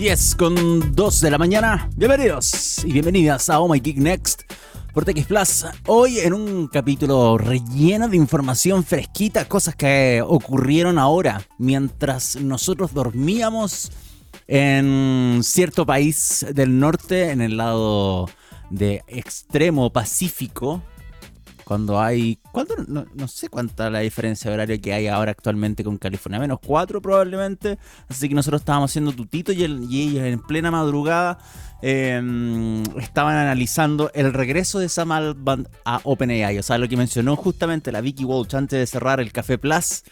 10 con 2 de la mañana. Bienvenidos y bienvenidas a Oh My Geek Next por TX Plus. Hoy en un capítulo relleno de información fresquita, cosas que ocurrieron ahora mientras nosotros dormíamos en cierto país del norte, en el lado de extremo pacífico, cuando hay. ¿cuánto? No, sé cuánta la diferencia de horario que hay ahora actualmente con California. Menos cuatro probablemente. Así que nosotros estábamos haciendo tutito y, ellos en plena madrugada em, estaban analizando el regreso de Sam Altman a OpenAI. O sea, lo que mencionó justamente la Vicky Walsh antes de cerrar el Café Plus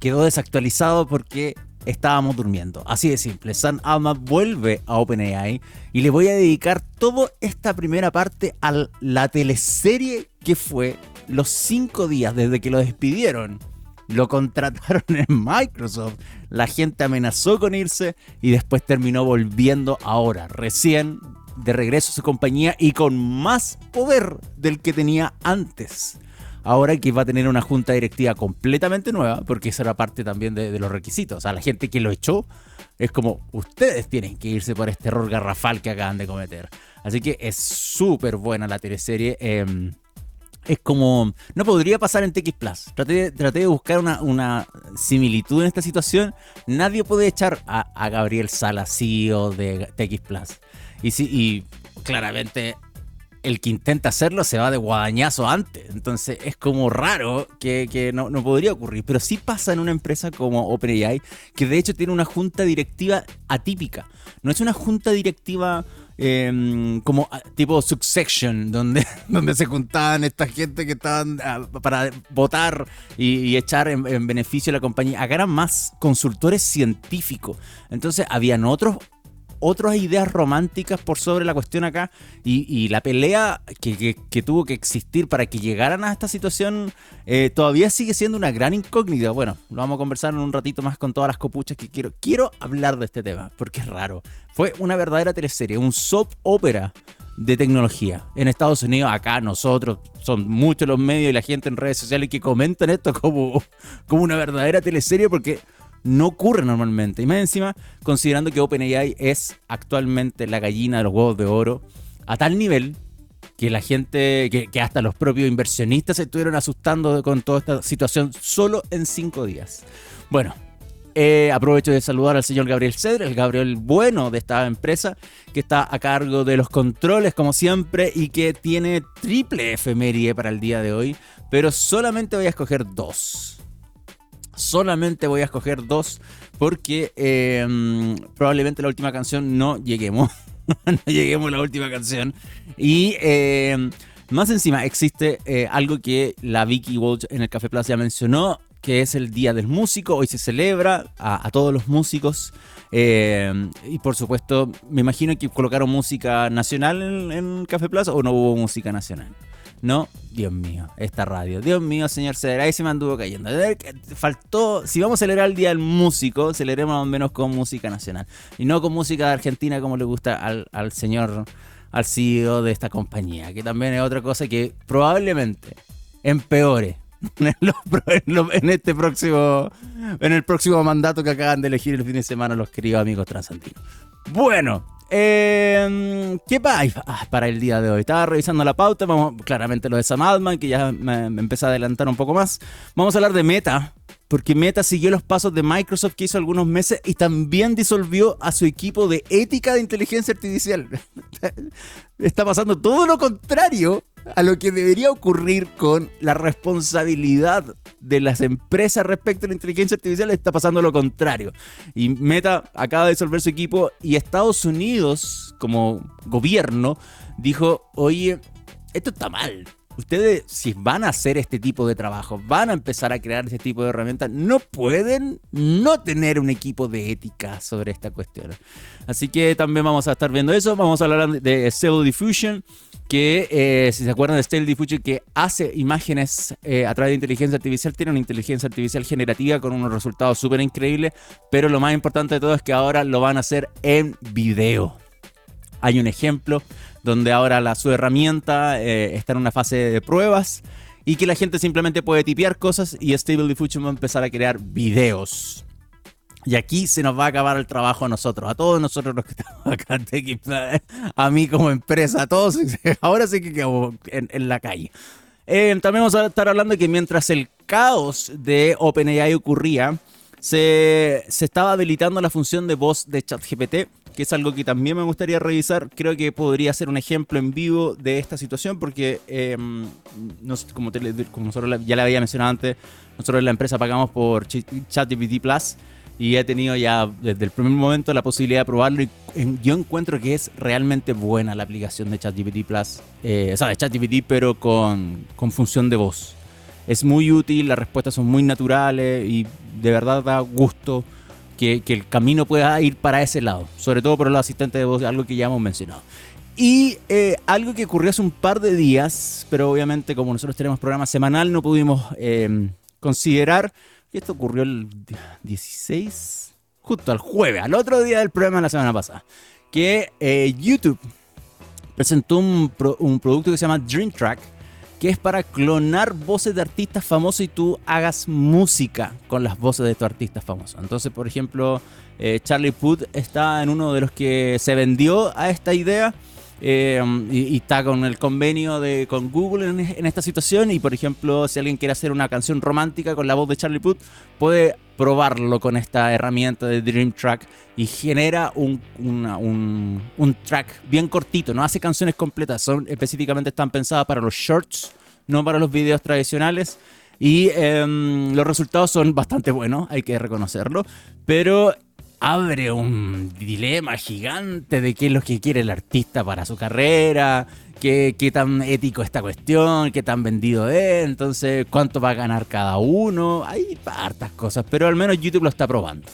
quedó desactualizado porque estábamos durmiendo. Así de simple. Sam Altman vuelve a OpenAI y le voy a dedicar toda esta primera parte a la teleserie que fue los cinco días desde que lo despidieron. Lo contrataron en Microsoft. La gente amenazó con irse y después terminó volviendo ahora, recién de regreso a su compañía y con más poder del que tenía antes ahora que va a tener una junta directiva completamente nueva, porque esa era parte también de, los requisitos. O sea, la gente que lo echó es como, ustedes tienen que irse por este error garrafal que acaban de cometer. Así que es súper buena la teleserie. Em, es como. No podría pasar en TX Plus. Traté, de buscar una, similitud en esta situación. Nadie puede echar a, Gabriel Sala, CEO de TX Plus. Y, sí, y claramente el que intenta hacerlo se va de guadañazo antes. Entonces es como raro que, no, podría ocurrir. Pero sí pasa en una empresa como OpenAI, que de hecho tiene una junta directiva atípica. No es una junta directiva em, como ah, tipo Succession, donde, donde se juntaban esta gente que estaban ah, para votar y, echar en, en, beneficio de la compañía. Acá eran más consultores científicos. Entonces habían otros otras ideas románticas por sobre la cuestión acá y, la pelea que, tuvo que existir para que llegaran a esta situación eh, todavía sigue siendo una gran incógnita. Bueno, lo vamos a conversar en un ratito más con todas las copuchas que quiero. Quiero hablar de este tema porque es raro. Fue una verdadera teleserie, un soap opera de tecnología. En Estados Unidos, acá nosotros, son muchos los medios y la gente en redes sociales que comentan esto como, como una verdadera teleserie porque no ocurre normalmente. Y más encima, considerando que OpenAI es actualmente la gallina de los huevos de oro, a tal nivel que la gente, que, hasta los propios inversionistas se estuvieron asustando con toda esta situación solo en cinco días. Bueno, eh, aprovecho de saludar al señor Gabriel Cedre, el Gabriel bueno de esta empresa, que está a cargo de los controles como siempre y que tiene triple efeméride para el día de hoy, pero solamente voy a escoger dos. Solamente voy a escoger dos porque em, probablemente la última canción no lleguemos. no lleguemos a la última canción. Y em, más encima existe eh, algo que la Vicky Walsh en el Café Plaza ya mencionó, que es el Día del Músico. Hoy se celebra a, todos los músicos. Y por supuesto, me imagino que colocaron música nacional en, en Café Plaza o no hubo música nacional. No, Dios mío, esta radio. Dios mío, señor Cedera, ahí se me anduvo cayendo. Faltó, si vamos a celebrar el Día del Músico, celebremos al menos con música nacional. Y no con música de Argentina como le gusta al, señor, al CEO de esta compañía. Que también es otra cosa que probablemente empeore en, este próximo en el próximo mandato que acaban de elegir el fin de semana los queridos amigos transantinos. Bueno, eh, ¿Qué pasa ah, para el día de hoy? Estaba revisando la pauta, vamos, claramente lo de Sam Altman, que ya me, me empecé a adelantar un poco más. Vamos a hablar de Meta, porque Meta siguió los pasos de Microsoft que hizo algunos meses y también disolvió a su equipo de ética de inteligencia artificial. Está pasando todo lo contrario a lo que debería ocurrir con la responsabilidad de las empresas respecto a la inteligencia artificial. Está pasando lo contrario. Y Meta acaba de disolver su equipo y Estados Unidos, como gobierno, dijo, oye, esto está mal ustedes si van a hacer este tipo de trabajo, van a empezar a crear este tipo de herramientas, no pueden no tener un equipo de ética sobre esta cuestión. Así que también vamos a estar viendo eso. Vamos a hablar de Stable Diffusion, que eh, si se acuerdan de Stable Diffusion, que hace imágenes eh, a través de inteligencia artificial, tiene una inteligencia artificial generativa con unos resultados súper increíbles, pero lo más importante de todo es que ahora lo van a hacer en video. Hay un ejemplo donde ahora la, su herramienta eh, está en una fase de pruebas y que la gente simplemente puede tipear cosas y Stable Diffusion va a empezar a crear videos. Y aquí se nos va a acabar el trabajo a nosotros, a todos nosotros los que estamos acá en a mí como empresa, a todos. Ahora sí que quedamos en, la calle. Eh, también vamos a estar hablando de que mientras el caos de OpenAI ocurría, se, se estaba habilitando la función de voz de ChatGPT, que es algo que también me gustaría revisar. Creo que podría ser un ejemplo en vivo de esta situación, porque em, como, como, nosotros ya le había mencionado antes, nosotros en la empresa pagamos por ChatGPT Plus y he tenido ya desde el primer momento la posibilidad de probarlo y yo encuentro que es realmente buena la aplicación de ChatGPT Plus, eh, o sea, de ChatGPT pero con, con función de voz. Es muy útil, las respuestas son muy naturales y de verdad da gusto que, el camino pueda ir para ese lado, sobre todo por los asistentes de voz, algo que ya hemos mencionado. Y eh, algo que ocurrió hace un par de días, pero obviamente como nosotros tenemos programa semanal no pudimos eh, considerar y esto ocurrió el 16, justo al jueves, al otro día del programa de la semana pasada. Que eh, YouTube presentó un, producto que se llama Dream Track, que es para clonar voces de artistas famosos y tú hagas música con las voces de tu artista famoso. Entonces, por ejemplo, eh, Charlie Puth está en uno de los que se vendió a esta idea eh, y, está con el convenio de, con Google en, esta situación. Y por ejemplo, si alguien quiere hacer una canción romántica con la voz de Charlie Puth, puede probarlo con esta herramienta de Dream Track y genera un, un, track bien cortito. No hace canciones completas, son específicamente están pensadas para los shorts, no para los videos tradicionales. Y em, los resultados son bastante buenos, hay que reconocerlo. Pero abre un dilema gigante de qué es lo que quiere el artista para su carrera, qué, qué tan ético esta cuestión, qué tan vendido es, entonces cuánto va a ganar cada uno. Hay hartas cosas, pero al menos YouTube lo está probando.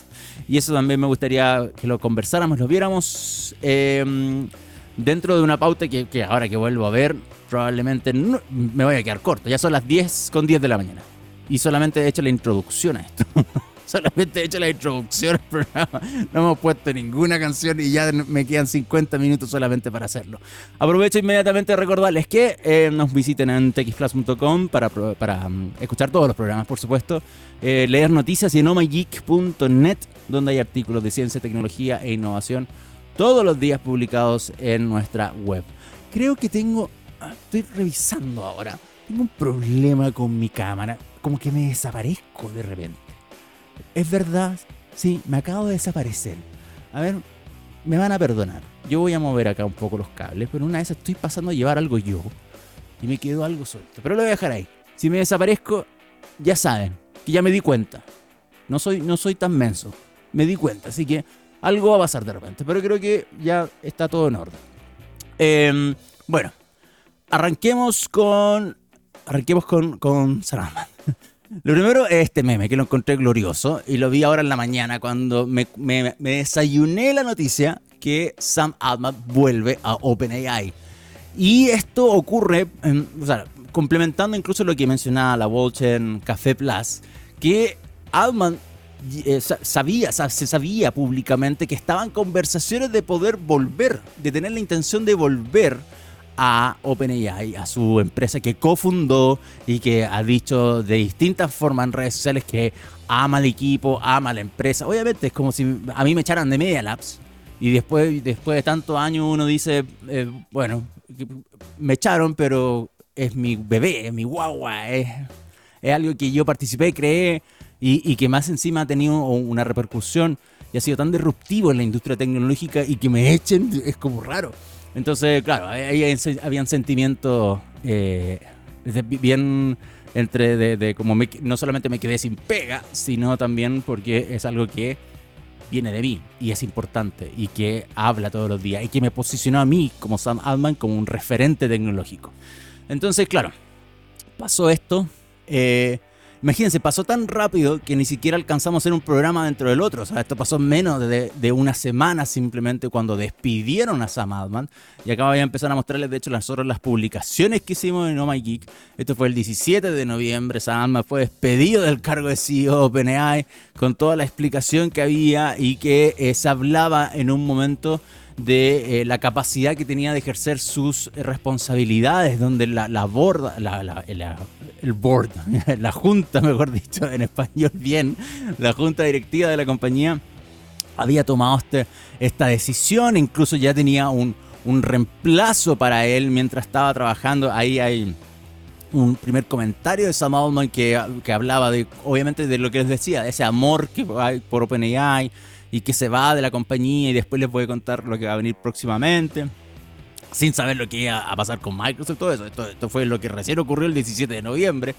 Y eso también me gustaría que lo conversáramos, lo viéramos em, dentro de una pauta que, que, ahora que vuelvo a ver, probablemente me voy a quedar corto. Ya son las 10 con 10 de la mañana. Y solamente he hecho la introducción a esto. solamente he hecho la introducción al programa. No hemos puesto ninguna canción y ya me quedan 50 minutos solamente para hacerlo. Aprovecho inmediatamente de recordarles que eh, nos visiten en texplus.com para, para um, escuchar todos los programas, por supuesto. Eh, leer noticias y en omageek.net, donde hay artículos de ciencia, tecnología e innovación todos los días publicados en nuestra web. Creo que tengo. Ah, estoy revisando ahora. Tengo un problema con mi cámara. Como que me desaparezco de repente. Es verdad, sí, me acabo de desaparecer. A ver, me van a perdonar. Yo voy a mover acá un poco los cables, pero una vez estoy pasando a llevar algo yo y me quedó algo suelto. Pero lo voy a dejar ahí. Si me desaparezco, ya saben que ya me di cuenta. No soy, no soy tan menso. Me di cuenta, así que algo va a pasar de repente. Pero creo que ya está todo en orden. Em, bueno, arranquemos con. Arranquemos con, con lo primero es este meme que lo encontré glorioso y lo vi ahora en la mañana cuando me, desayuné la noticia que Sam Altman vuelve a OpenAI. Y esto ocurre, o sea, complementando incluso lo que mencionaba la Volcher en Café Plus, que Altman eh, sabía, se sabía públicamente que estaban conversaciones de poder volver, de tener la intención de volver a OpenAI, a su empresa que cofundó y que ha dicho de distintas formas en redes sociales que ama al equipo, ama la empresa. Obviamente es como si a mí me echaran de Media Labs y después, después de tantos años uno dice, eh, bueno, me echaron, pero es mi bebé, es mi guagua, es, es algo que yo participé, creé y, y que más encima ha tenido una repercusión y ha sido tan disruptivo en la industria tecnológica y que me echen es como raro. Entonces, claro, ahí habían sentimientos eh, bien entre de, como no solamente me quedé sin pega, sino también porque es algo que viene de mí y es importante y que habla todos los días y que me posicionó a mí como Sam Altman como un referente tecnológico. Entonces, claro, pasó esto. Eh, Imagínense, pasó tan rápido que ni siquiera alcanzamos a hacer un programa dentro del otro. O sea, esto pasó menos de, una semana simplemente cuando despidieron a Sam Altman. Y acá voy empezar a mostrarles, de hecho, las, las publicaciones que hicimos en Oh My Geek. Esto fue el 17 de noviembre. Sam Altman fue despedido del cargo de CEO de OpenAI con toda la explicación que había y que eh, se hablaba en un momento de eh, la capacidad que tenía de ejercer sus responsabilidades, donde la, la borda, el board, la junta, mejor dicho, en español bien, la junta directiva de la compañía había tomado este, esta decisión, incluso ya tenía un, un reemplazo para él mientras estaba trabajando. Ahí hay un primer comentario de Sam Altman que, que, hablaba de, obviamente, de lo que les decía, de ese amor que hay por OpenAI y que se va de la compañía y después les voy a contar lo que va a venir próximamente. Sin saber lo que iba a pasar con Microsoft, todo eso. Esto, fue lo que recién ocurrió el 17 de noviembre.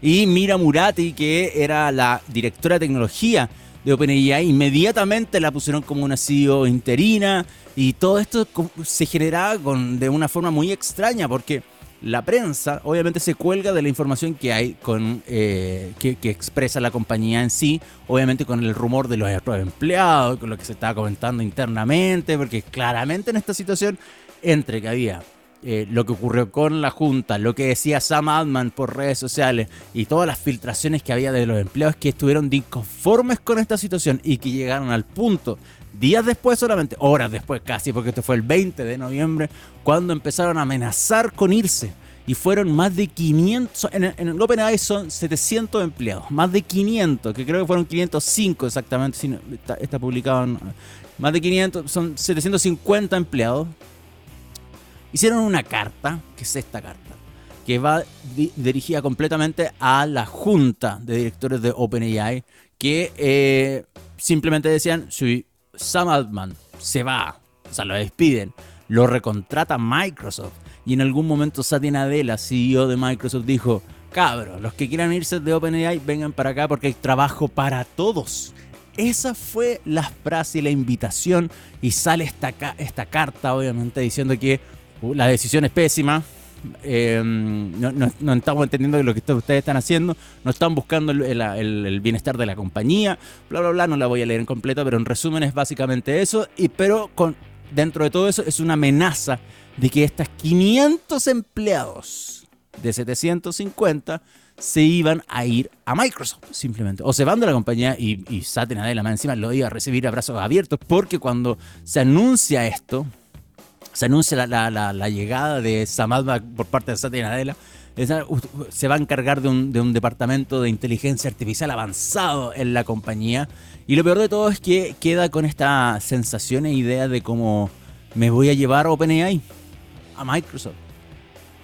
Y Mira Murati, que era la directora de tecnología de OpenAI, inmediatamente la pusieron como una CEO interina. Y todo esto se generaba con, de una forma muy extraña, porque la prensa obviamente se cuelga de la información que hay con eh, que, expresa la compañía en sí, obviamente con el rumor de los empleados, con lo que se estaba comentando internamente, porque claramente en esta situación, entre que había eh, lo que ocurrió con la Junta, lo que decía Sam Altman por redes sociales y todas las filtraciones que había de los empleados que estuvieron disconformes con esta situación y que llegaron al punto días después solamente, horas después casi, porque esto fue el 20 de noviembre, cuando empezaron a amenazar con irse. Y fueron más de 500, en, el OpenAI son 700 empleados, más de 500, que creo que fueron 505 exactamente, si está, publicado, más de 500, son 750 empleados. Hicieron una carta, que es esta carta, que va dirigida completamente a la junta de directores de OpenAI, que eh, simplemente decían, Sam Altman se va, o sea, lo despiden, lo recontrata Microsoft y en algún momento Satya Nadella, CEO de Microsoft, dijo, cabros, los que quieran irse de OpenAI vengan para acá porque hay trabajo para todos. Esa fue la frase y la invitación y sale esta, esta carta obviamente diciendo que uh, la decisión es pésima, Em, no, estamos entendiendo lo que ustedes están haciendo, no están buscando el, bienestar de la compañía, bla, bla, bla, no la voy a leer en completo, pero en resumen es básicamente eso, y, pero con, dentro de todo eso es una amenaza de que estas 500 empleados de 750 se iban a ir a Microsoft, simplemente. O se van de la compañía y, y Satya Nadella más encima lo iba a recibir a brazos abiertos, porque cuando se anuncia esto, se anuncia la, llegada de Samadma por parte de Satya Nadella, se va a encargar de un, de un, departamento de inteligencia artificial avanzado en la compañía. Y lo peor de todo es que queda con esta sensación e idea de cómo me voy a llevar OpenAI, a Microsoft.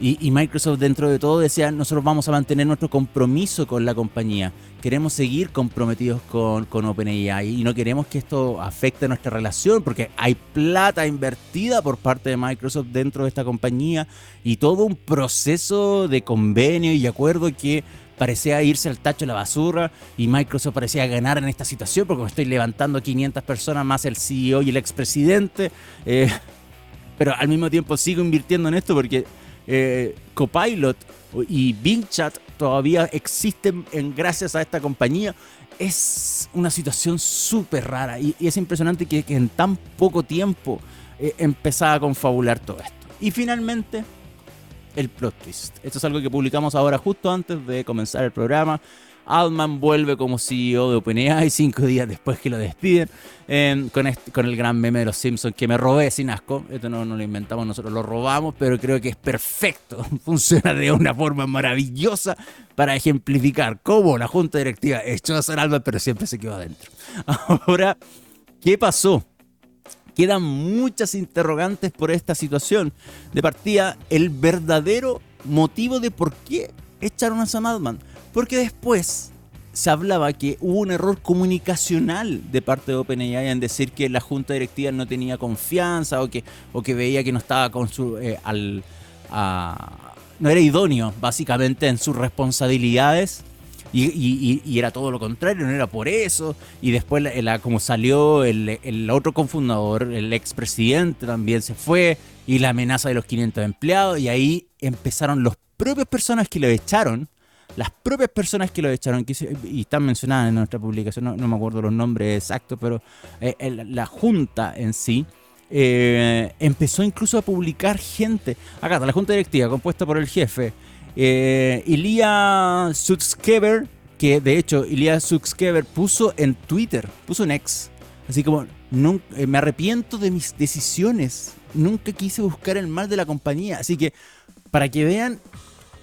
Y, Microsoft dentro de todo decía, nosotros vamos a mantener nuestro compromiso con la compañía. Queremos seguir comprometidos con, con OpenAI y no queremos que esto afecte nuestra relación porque hay plata invertida por parte de Microsoft dentro de esta compañía y todo un proceso de convenio y acuerdo que parecía irse al tacho de la basura y Microsoft parecía ganar en esta situación porque me estoy levantando 500 personas más el CEO y el expresidente. Eh, pero al mismo tiempo sigo invirtiendo en esto porque eh, Copilot y Bing Chat todavía existen en, gracias a esta compañía. Es una situación súper rara y, es impresionante que, en tan poco tiempo eh, empezaba a confabular todo esto. Y finalmente, el plot twist. Esto es algo que publicamos ahora justo antes de comenzar el programa. Altman vuelve como CEO de OpenAI cinco días después que lo despiden. Em, con, el gran meme de los Simpsons que me robé sin asco. Esto no, no, lo inventamos, nosotros lo robamos, pero creo que es perfecto. Funciona de una forma maravillosa para ejemplificar cómo la junta directiva echó a San Altman, pero siempre se quedó adentro. Ahora, ¿qué pasó? Quedan muchas interrogantes por esta situación. De partida, el verdadero motivo de por qué echaron a Sam Altman. Porque después se hablaba que hubo un error comunicacional de parte de OpenAI en decir que la junta directiva no tenía confianza o que, o que veía que no estaba con su. Eh, al, no era idóneo, básicamente, en sus responsabilidades. Y, era todo lo contrario, no era por eso. Y después, como salió el, el otro confundador, el expresidente también se fue. Y la amenaza de los 500 empleados. Y ahí empezaron los propios personas que lo echaron las propias personas que lo echaron, y están mencionadas en nuestra publicación, no, me acuerdo los nombres exactos, pero eh, la junta en sí, eh, empezó incluso a publicar gente. Acá está la junta directiva compuesta por el jefe eh, Ilya Sutskever, que de hecho Ilya Sutskever puso en Twitter, puso en X, Así como, eh, me arrepiento de mis decisiones. Nunca quise buscar el mal de la compañía. Así que, para que vean,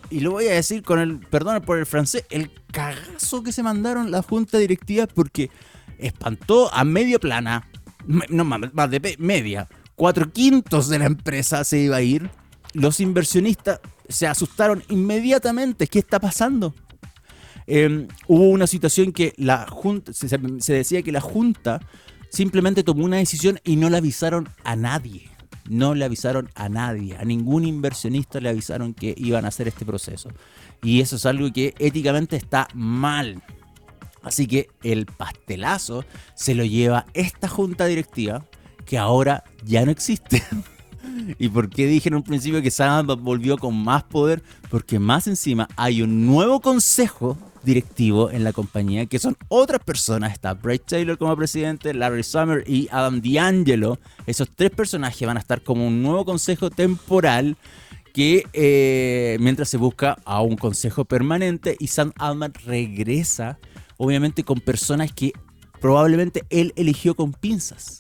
y lo voy a decir con el, perdón por el francés, el cagazo que se mandaron la junta directiva porque espantó a media plana, no más de media, cuatro quintos de la empresa se iba a ir. Los inversionistas se asustaron inmediatamente. ¿Qué está pasando? Em, hubo una situación que la Junta, se, decía que la Junta simplemente tomó una decisión y no le avisaron a nadie. No le avisaron a nadie, a ningún inversionista le avisaron que iban a hacer este proceso. Y eso es algo que éticamente está mal. Así que el pastelazo se lo lleva esta junta directiva que ahora ya no existe. ¿Y por qué dije en un principio que Sam volvió con más poder? Porque más encima hay un nuevo consejo directivo en la compañía, que son otras personas. Está Bray Taylor como presidente, Larry Summer y Adam D'Angelo. Esos tres personajes van a estar como un nuevo consejo temporal que eh, mientras se busca a un consejo permanente y Sam Altman regresa, obviamente con personas que probablemente él eligió con pinzas.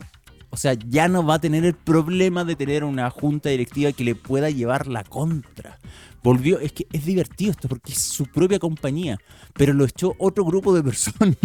O sea, ya no va a tener el problema de tener una junta directiva que le pueda llevar la contra. Volvió, es que es divertido esto porque es su propia compañía, pero lo echó otro grupo de personas.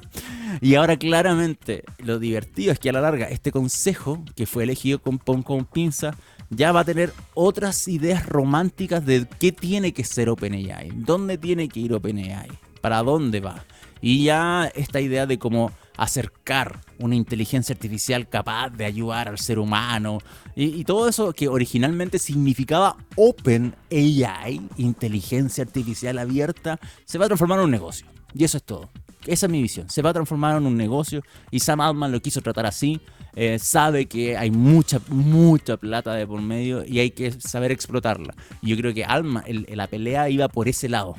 y ahora claramente lo divertido es que a la larga este consejo que fue elegido con pon con pinza ya va a tener otras ideas románticas de qué tiene que ser OpenAI, dónde tiene que ir OpenAI, para dónde va. Y ya esta idea de cómo acercar una inteligencia artificial capaz de ayudar al ser humano y, todo eso que originalmente significaba Open AI, inteligencia artificial abierta, se va a transformar en un negocio. Y eso es todo. Esa es mi visión. Se va a transformar en un negocio y Sam Altman lo quiso tratar así. Eh, sabe que hay mucha, mucha plata de por medio y hay que saber explotarla. Y yo creo que Alma, la pelea iba por ese lado.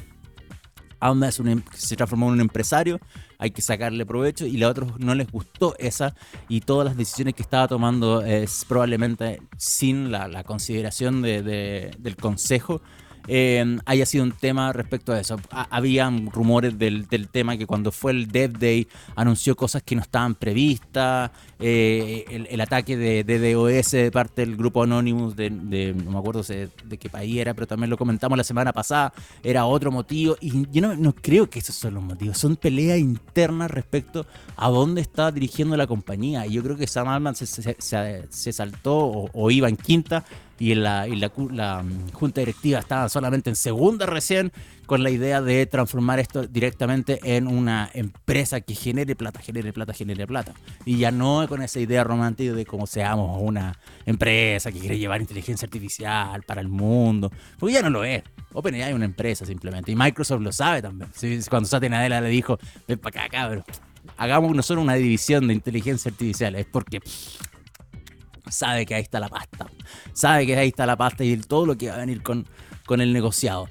Alma es un, em, se transformó en un empresario hay que sacarle provecho y a otros no les gustó esa y todas las decisiones que estaba tomando es probablemente sin la, consideración del consejo eh, haya sido un tema respecto a eso. habían rumores del, tema que cuando fue el Dev Day anunció cosas que no estaban previstas, eh, el, ataque de, DOS de parte del grupo Anonymous, de, no me acuerdo de, qué país era, pero también lo comentamos la semana pasada, era otro motivo. Y yo no, creo que esos son los motivos, son peleas internas respecto a dónde está dirigiendo la compañía. Y yo creo que Sam Altman se, saltó o iba en quinta y la, y la, mm, junta directiva estaba solamente en segunda recién con la idea de transformar esto directamente en una empresa que genere plata, genere plata, genere plata. Y ya no con esa idea romántica de cómo seamos una empresa que quiere llevar inteligencia artificial para el mundo, porque ya no lo es. OpenAI es una empresa simplemente y Microsoft lo sabe también. Cuando Satya Nadella le dijo, ven para acá, cabrón. Hagamos nosotros una división de inteligencia artificial. Es porque sabe que ahí está la pasta. Sabe que ahí está la pasta y todo lo que va a venir con, con el negociado.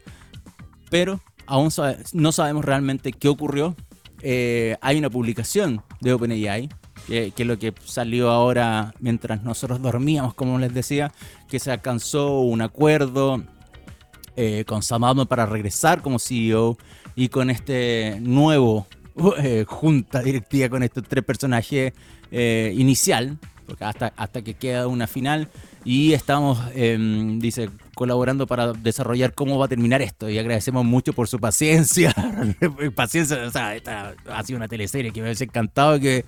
Pero aún no sabemos realmente qué ocurrió. Eh, hay una publicación de OpenAI, que, que, es lo que salió ahora mientras nosotros dormíamos, como les decía, que se alcanzó un acuerdo eh, con Sam para regresar como CEO y con este nuevo eh, junta directiva con estos tres personajes inicial hasta, hasta que queda una final y estamos, em, dice, colaborando para desarrollar cómo va a terminar esto y agradecemos mucho por su paciencia. paciencia, esta ha sido una teleserie que me hubiese encantado que,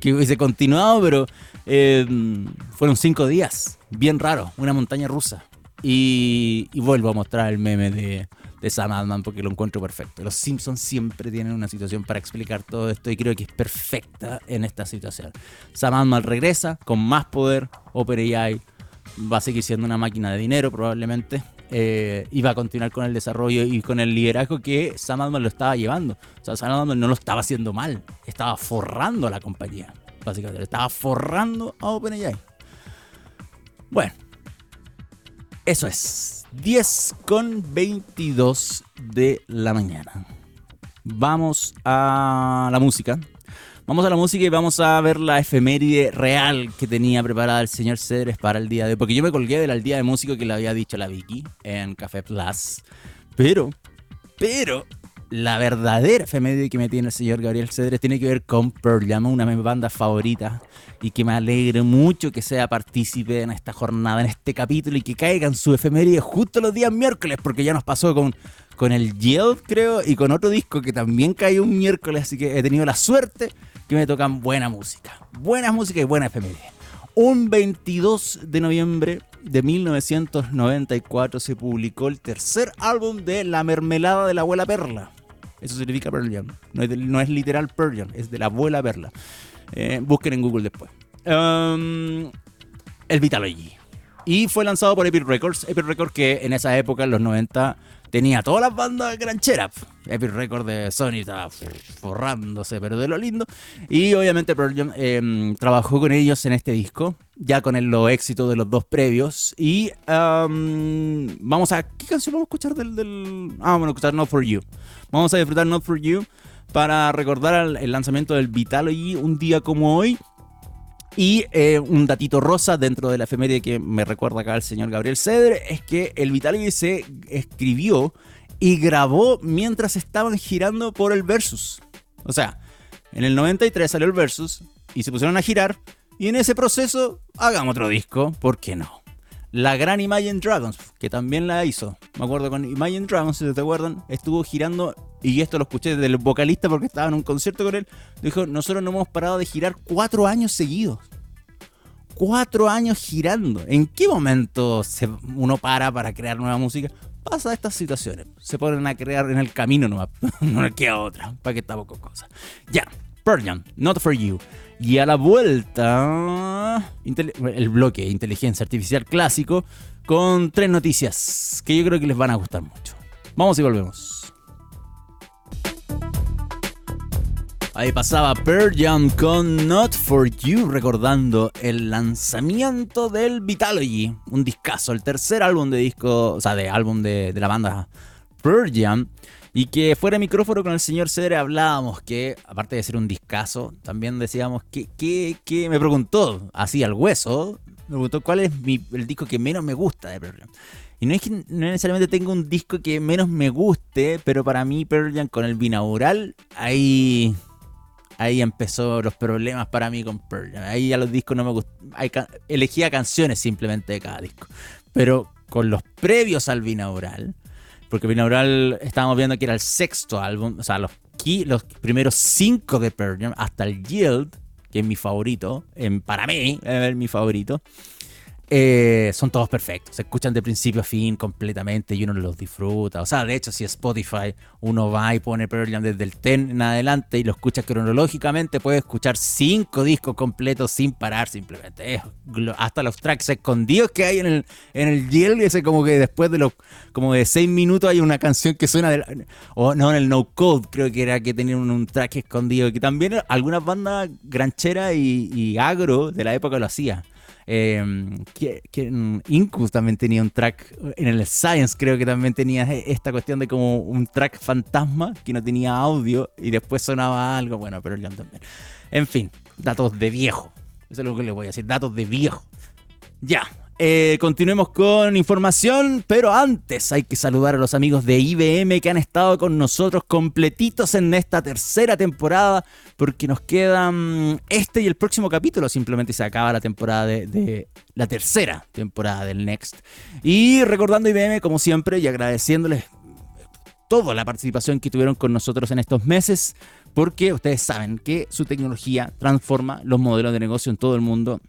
que hubiese continuado, pero em, fueron cinco días, bien raro, una montaña rusa. Y vuelvo a mostrar el meme de, de Sam Altman porque lo encuentro perfecto. Los Simpsons siempre tienen una situación para explicar todo esto y creo que es perfecta en esta situación. Sam Altman regresa con más poder, OpenAI va a seguir siendo una máquina de dinero probablemente eh, y va a continuar con el desarrollo y con el liderazgo que Sam Altman lo estaba llevando. O sea, Sam Altman no lo estaba haciendo mal, estaba forrando a la compañía, básicamente, estaba forrando a OpenAI. Bueno, eso es. 10 con 22 de la mañana. Vamos a la música. Vamos a la música y vamos a ver la efeméride real que tenía preparada el señor Cedres para el día de hoy. Porque yo me colgué del día de músico que le había dicho la Vicky en Café Plus. Pero, pero, la verdadera efeméride que me tiene el señor Gabriel Cedres tiene que ver con Pearl Jam, una de mis bandas favoritas y que me alegre mucho que sea partícipe en esta jornada, en este capítulo y que caigan su efeméride justo los días miércoles, porque ya nos pasó con, con el Yield, creo, y con otro disco que también cayó un miércoles, así que he tenido la suerte que me tocan buena música, buena música y buena efeméride. Un 22 de noviembre de 1994 se publicó el tercer álbum de La Mermelada de la Abuela Perla. Eso significa Pearl. No es, literal Pearl es de la Abuela Perla. Eh, busquen en Google después. Um, el Vitalogy. Y fue lanzado por Epic Records. Epic Records que en esa época, en los 90, tenía todas las bandas grancheras. Epic Record de Sony estaba forrándose, pero de lo lindo. Y obviamente Pearl em, trabajó con ellos en este disco, ya con el, los éxitos de los dos previos. Y vamos a. ¿Qué canción vamos a escuchar del, Ah, vamos a escuchar Not For You. Vamos a disfrutar Not For You para recordar el, lanzamiento del Vitalogy un día como hoy. Y eh, un datito rosa dentro de la efeméride que me recuerda acá el señor Gabriel Cedre es que el Vitalogy se escribió y grabó mientras estaban girando por el Versus. O sea, en el 93 salió el Versus y se pusieron a girar y en ese proceso hagamos otro disco, ¿por qué no? La gran Imagine Dragons, que también la hizo. Me acuerdo con Imagine Dragons, si te acuerdan, estuvo girando, y esto lo escuché del vocalista porque estaba en un concierto con él. Dijo: Nosotros no hemos parado de girar cuatro años seguidos. Cuatro años girando. ¿En qué momento uno para para crear nueva música? Pasa estas situaciones. Se ponen a crear en el camino nomás. no queda otra. ¿Para que estamos con cosas? Ya. Pearl Not For You. Y a la vuelta, el bloque Inteligencia Artificial Clásico con tres noticias que yo creo que les van a gustar mucho. Vamos y volvemos. Ahí pasaba Pearl con Not For You, recordando el lanzamiento del Vitalogy, un discazo, el tercer álbum de disco, o sea, de álbum de, de la banda Pearl. Y que fuera de micrófono con el señor Cedre hablábamos que, aparte de ser un discazo, también decíamos que, que, me preguntó, así al hueso, me preguntó cuál es el disco que menos me gusta de Pearl. Y no es que no necesariamente tengo un disco que menos me guste, pero para mí Pearl con el binaural, ahí, ahí empezó los problemas para mí con Pearl. Ahí ya los discos no me gustan. Elegía canciones simplemente de cada disco. Pero con los previos al binaural, porque Binaural estábamos viendo que era el sexto álbum, o sea, los, los primeros cinco de Pearl hasta el Yield, que es mi favorito, en, para mí, es mi favorito. Eh, son todos perfectos, se escuchan de principio a fin completamente y uno los disfruta. O sea, de hecho, si Spotify uno va y pone Pearl desde el 10 en adelante y lo escucha cronológicamente, puede escuchar cinco discos completos sin parar simplemente. hasta los tracks escondidos que hay en el, en el Yell, ese como que después de los como de seis minutos hay una canción que suena o no en el No Code, creo que era que tenían un, track escondido, que también algunas bandas grancheras y, y agro de la época lo hacían. Que, Incus también tenía un track, en el Science creo que también tenía esta cuestión de como un track fantasma que no tenía audio y después sonaba algo, bueno, pero ya también. En fin, datos de viejo. Eso es lo que le voy a decir, datos de viejo. Ya, eh, continuemos con información, pero antes hay que saludar a los amigos de IBM que han estado con nosotros completitos en esta tercera temporada, porque nos quedan este y el próximo capítulo, simplemente se acaba la temporada de, la tercera temporada del Next. Y recordando IBM como siempre y agradeciéndoles toda la participación que tuvieron con nosotros en estos meses, porque ustedes saben que su tecnología transforma los modelos de negocio en todo el mundo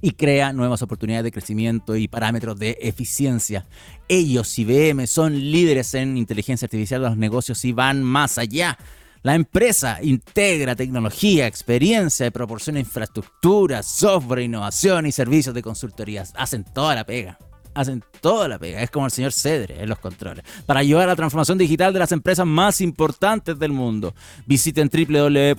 y crea nuevas oportunidades de crecimiento y parámetros de eficiencia. Ellos, IBM, son líderes en inteligencia artificial de los negocios y van más allá. La empresa integra tecnología, experiencia y proporciona infraestructura, software, innovación y servicios de consultoría. Hacen toda la pega hacen toda la pega. Es como el señor Cedre en los controles. Para ayudar a la transformación digital de las empresas más importantes del mundo. Visiten www.ibm.cl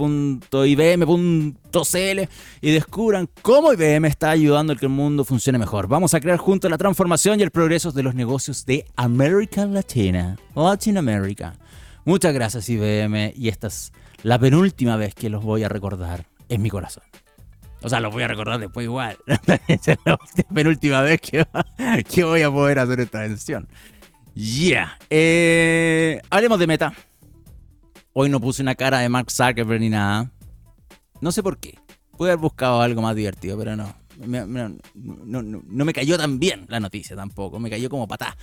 y descubran cómo IBM está ayudando a que el mundo funcione mejor. Vamos a crear juntos la transformación y el progreso de los negocios de América Latina. Latin America. Muchas gracias IBM y esta es la penúltima vez que los voy a recordar en mi corazón. O sea, lo voy a recordar después igual. es la penúltima vez que, que, voy a poder hacer esta mención. Yeah. Eh, hablemos de meta. Hoy no puse una cara de Mark Zuckerberg ni nada. No sé por qué. Pude haber buscado algo más divertido, pero no. no, me cayó tan bien la noticia tampoco. Me cayó como patá.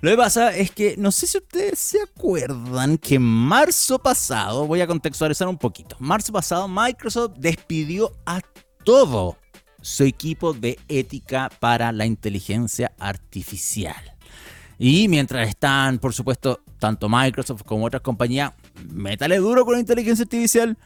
Lo que pasa es que no sé si ustedes se acuerdan que en marzo pasado, voy a contextualizar un poquito. Marzo pasado, Microsoft despidió a todo su equipo de ética para la inteligencia artificial. Y mientras están, por supuesto, tanto Microsoft como otras compañías, métale duro con la inteligencia artificial,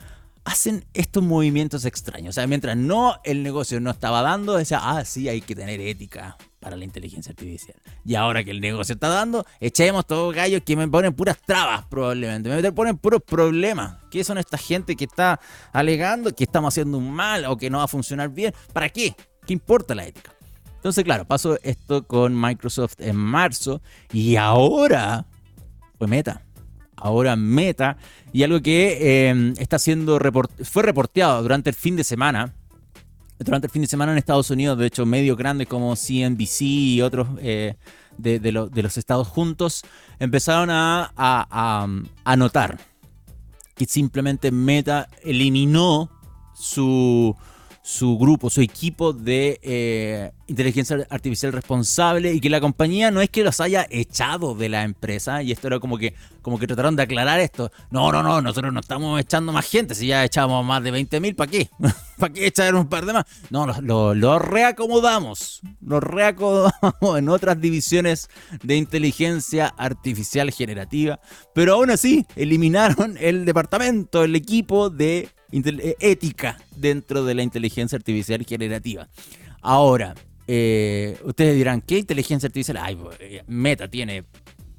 hacen estos movimientos extraños. O sea, mientras no el negocio no estaba dando, decía, ah, sí, hay que tener ética para la inteligencia artificial. Y ahora que el negocio está dando, echemos todos gallos que me ponen puras trabas probablemente. Me ponen puros problemas. ¿Qué son esta gente que está alegando que estamos haciendo un mal o que no va a funcionar bien? ¿Para qué? ¿Qué importa la ética? Entonces, claro, pasó esto con Microsoft en marzo y ahora fue Meta. Ahora Meta. Y algo que em, está siendo fue reporteado durante el fin de semana. Durante el fin de semana en Estados Unidos, de hecho, medios grandes como CNBC y otros eh, de, los estados juntos empezaron a, a notar que simplemente Meta eliminó su, su grupo, su equipo de eh, inteligencia artificial responsable y que la compañía no es que los haya echado de la empresa y esto era como que como que trataron de aclarar esto. No, no, no, nosotros no estamos echando más gente, si ya echamos más de 20.000, ¿para qué? ¿Para qué echar un par de más? No, los lo, reacomodamos, los reacomodamos en otras divisiones de inteligencia artificial generativa, pero aún así eliminaron el departamento, el equipo de ética dentro de la inteligencia artificial generativa. Ahora, eh, ustedes dirán, ¿qué inteligencia artificial? Ay, eh, Meta tiene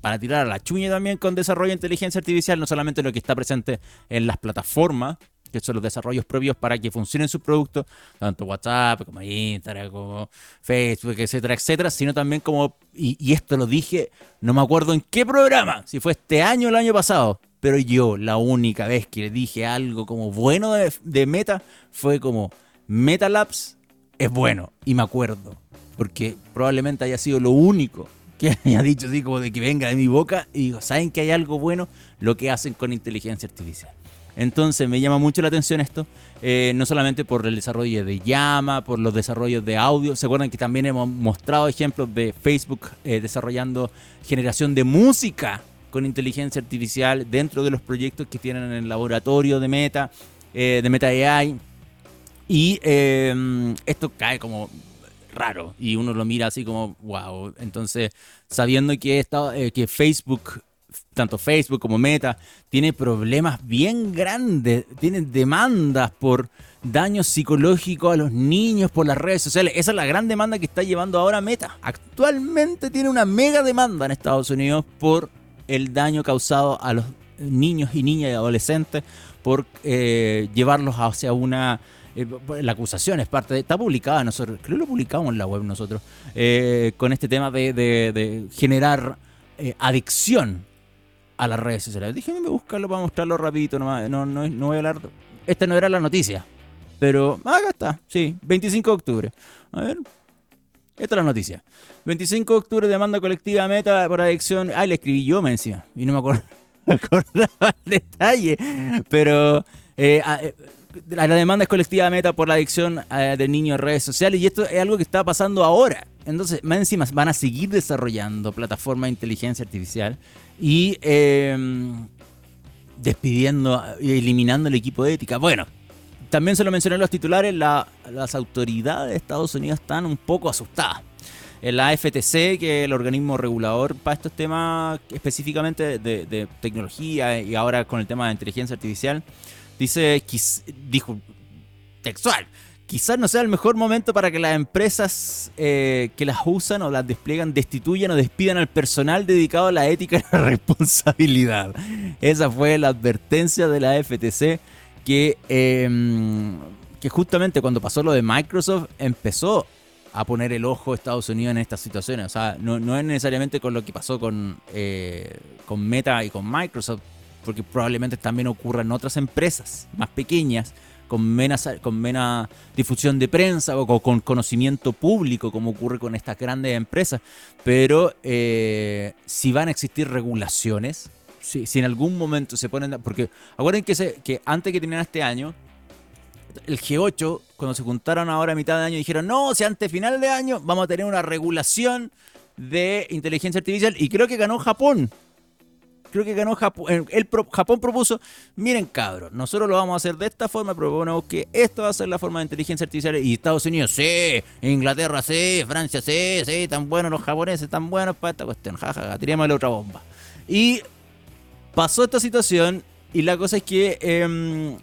para tirar a la chuña también con desarrollo de inteligencia artificial, no solamente lo que está presente en las plataformas, que son los desarrollos propios para que funcionen sus productos, tanto WhatsApp como Instagram, como Facebook, etcétera, etcétera, sino también como, y, y, esto lo dije, no me acuerdo en qué programa, si fue este año o el año pasado, pero yo, la única vez que le dije algo como bueno de, Meta fue como Meta Labs es bueno. Y me acuerdo. Porque probablemente haya sido lo único que haya dicho así como de que venga de mi boca. Y digo, ¿saben que hay algo bueno? Lo que hacen con inteligencia artificial. Entonces me llama mucho la atención esto, eh, no solamente por el desarrollo de llama, por los desarrollos de audio. ¿Se acuerdan que también hemos mostrado ejemplos de Facebook eh, desarrollando generación de música con inteligencia artificial dentro de los proyectos que tienen en el laboratorio de Meta, eh, de Meta AI. Y em, esto cae como raro y uno lo mira así como, wow. Entonces, sabiendo que, esta, eh, que Facebook, tanto Facebook como Meta, tiene problemas bien grandes, tienen demandas por daño psicológico a los niños por las redes sociales. Esa es la gran demanda que está llevando ahora Meta. Actualmente tiene una mega demanda en Estados Unidos por el daño causado a los niños y niñas y adolescentes por eh, llevarlos hacia una eh, la acusación es parte de, está publicada nosotros creo que lo publicamos en la web nosotros eh, con este tema de, generar adicción a las redes sociales déjenme buscarlo para mostrarlo rapidito nomás. no, no, no voy a hablar esta no era la noticia pero acá está sí 25 de octubre a ver esta es la noticia. 25 de octubre, demanda colectiva Meta por adicción. Ah, le escribí yo me encima. Y no me acuerdo, acordaba el detalle. Pero eh, ah, eh, la demanda es colectiva Meta por la adicción eh, de niños en redes sociales. Y esto es algo que está pasando ahora. Entonces, más encima, van a seguir desarrollando plataformas de inteligencia artificial y em, despidiendo, eliminando el equipo de ética. Bueno, también se lo mencioné en los titulares, las autoridades de Estados Unidos están un poco asustadas. La FTC, que es el organismo regulador para estos temas específicamente de, tecnología y ahora con el tema de inteligencia artificial, dice, dijo textual, quizás no sea el mejor momento para que las empresas eh, que las usan o las despliegan destituyan o despidan al personal dedicado a la ética y la responsabilidad. Esa fue la advertencia de la FTC que, em, que justamente cuando pasó lo de Microsoft empezó a poner el ojo Estados Unidos en estas situaciones. O sea, no, es necesariamente con lo que pasó con, eh, con Meta y con Microsoft, porque probablemente también ocurra en otras empresas más pequeñas, con menos, con menos difusión de prensa o con conocimiento público, como ocurre con estas grandes empresas. Pero eh, si van a existir regulaciones, si, si en algún momento se ponen... Porque acuérdense que, que antes que terminara este año, el G8, cuando se juntaron ahora a mitad de año, dijeron, no, si antes final de año vamos a tener una regulación de inteligencia artificial y creo que ganó Japón. Creo que ganó Japón. El, Japón propuso, miren cabros, nosotros lo vamos a hacer de esta forma, proponemos que esto va a ser la forma de inteligencia artificial y Estados Unidos, sí, Inglaterra, sí, Francia, sí, sí, tan buenos los japoneses, tan buenos para esta cuestión, jajaja, ja, la otra bomba. Y pasó esta situación y la cosa es que em,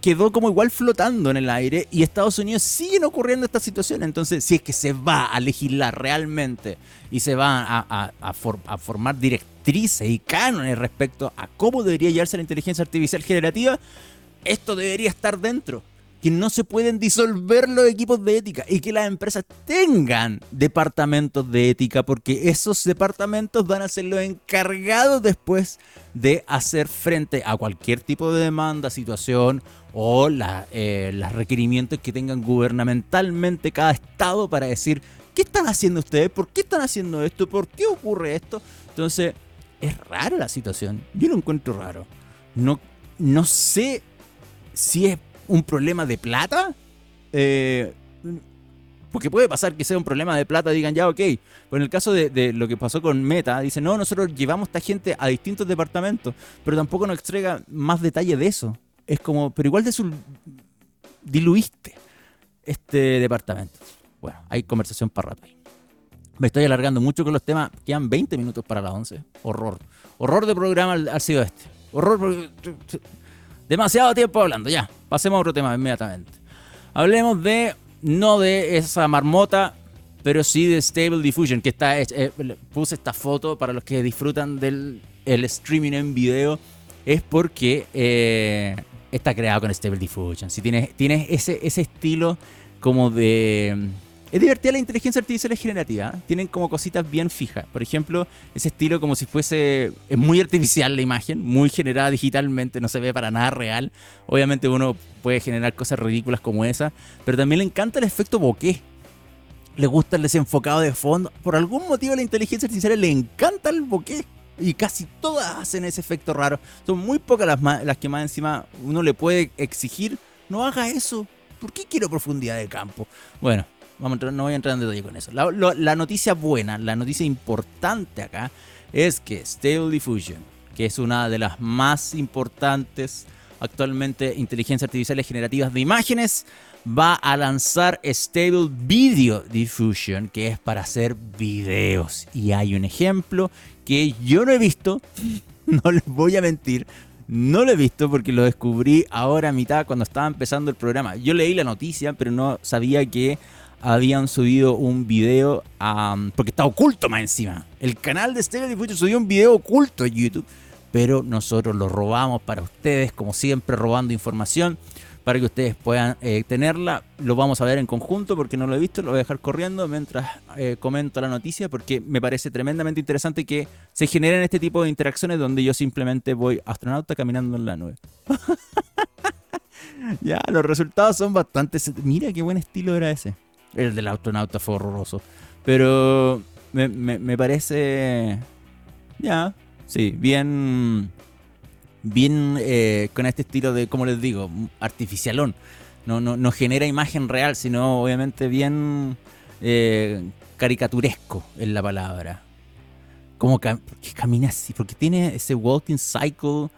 quedó como igual flotando en el aire y Estados Unidos siguen ocurriendo esta situación. Entonces, si es que se va a legislar realmente y se va a, formar directrices y cánones respecto a cómo debería llevarse la inteligencia artificial generativa, esto debería estar dentro que no se pueden disolver los equipos de ética y que las empresas tengan departamentos de ética porque esos departamentos van a ser los encargados después de hacer frente a cualquier tipo de demanda, situación o eh, los requerimientos que tengan gubernamentalmente cada estado para decir ¿qué están haciendo ustedes? ¿Por qué están haciendo esto? ¿Por qué ocurre esto? Entonces, es rara la situación. Yo lo encuentro raro. No, no sé si es un problema de plata. Eh, porque puede pasar que sea un problema de plata, digan ya, ok. Pero en el caso de, lo que pasó con Meta, dice, no, nosotros llevamos a esta gente a distintos departamentos, pero tampoco nos entrega más detalle de eso. Es como, pero igual de su diluiste este departamento. Bueno, hay conversación para rato ahí. Me estoy alargando mucho con los temas. Quedan 20 minutos para las 11. Horror. Horror de programa ha sido este. Horror. Demasiado tiempo hablando, ya. Pasemos a otro tema inmediatamente. Hablemos de, no de esa marmota, pero sí de Stable Diffusion, que está eh, puse esta foto para los que disfrutan del el streaming en video, es porque eh, está creado con Stable Diffusion. Si tienes, tienes ese estilo como de es divertida la inteligencia artificial generativa. ¿eh? Tienen como cositas bien fijas. Por ejemplo, ese estilo como si fuese... Es muy artificial la imagen, muy generada digitalmente, no se ve para nada real. Obviamente uno puede generar cosas ridículas como esa, pero también le encanta el efecto bokeh. Le gusta el desenfocado de fondo. Por algún motivo la inteligencia artificial le encanta el bokeh. Y casi todas hacen ese efecto raro. Son muy pocas las, las que más encima uno le puede exigir. No haga eso. ¿Por qué quiero profundidad de campo? Bueno, no voy a entrar en detalle con eso. La, noticia buena, la noticia importante acá es que Stable Diffusion, que es una de las más importantes actualmente inteligencias artificiales generativas de imágenes, va a lanzar Stable Video Diffusion, que es para hacer videos. Y hay un ejemplo que yo no he visto, no les voy a mentir, no lo he visto porque lo descubrí ahora a mitad cuando estaba empezando el programa. Yo leí la noticia, pero no sabía que habían subido un video porque está oculto más encima. El canal de Stereo Diffusion subió un video oculto en YouTube, pero nosotros lo robamos para ustedes, como siempre, robando información para que ustedes puedan eh, tenerla. Lo vamos a ver en conjunto porque no lo he visto, lo voy a dejar corriendo mientras eh, comento la noticia porque me parece tremendamente interesante que se generen este tipo de interacciones donde yo simplemente voy astronauta caminando en la nube. ya, los resultados son bastante... Mira qué buen estilo era ese. El del astronauta fue horroroso. Pero me, parece. Ya, sí, bien. Bien eh, con este estilo de, como les digo, artificialón. No, no, no genera imagen real, sino obviamente bien eh, caricaturesco en la palabra. Como que camina así, porque tiene ese walking cycle.